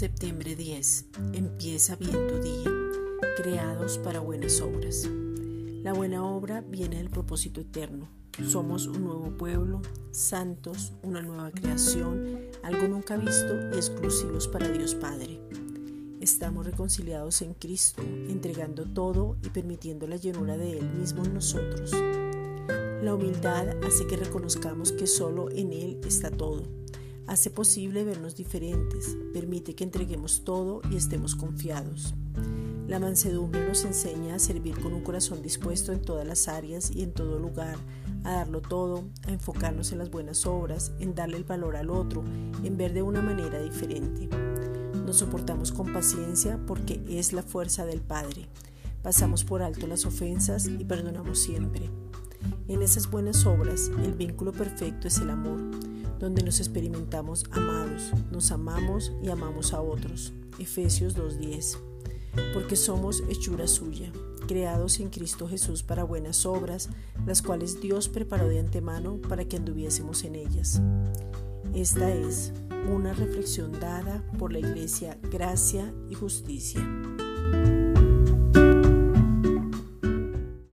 10. Empieza bien tu día, creados para buenas obras. La buena obra viene del propósito eterno. Somos un nuevo pueblo, santos, una nueva creación, algo nunca visto y exclusivos para Dios Padre. Estamos reconciliados en Cristo, entregando todo y permitiendo la llenura de Él mismo en nosotros. La humildad hace que reconozcamos que solo en Él está todo hace posible vernos diferentes, permite que entreguemos todo y estemos confiados. La mansedumbre nos enseña a servir con un corazón dispuesto en todas las áreas y en todo lugar, a darlo todo, a enfocarnos en las buenas obras, en darle el valor al otro, en ver de una manera diferente. Nos soportamos con paciencia porque es la fuerza del Padre. Pasamos por alto las ofensas y perdonamos siempre. En esas buenas obras, el vínculo perfecto es el amor donde nos experimentamos amados, nos amamos y amamos a otros. Efesios 2.10. Porque somos hechura suya, creados en Cristo Jesús para buenas obras, las cuales Dios preparó de antemano para que anduviésemos en ellas. Esta es una reflexión dada por la Iglesia Gracia y Justicia.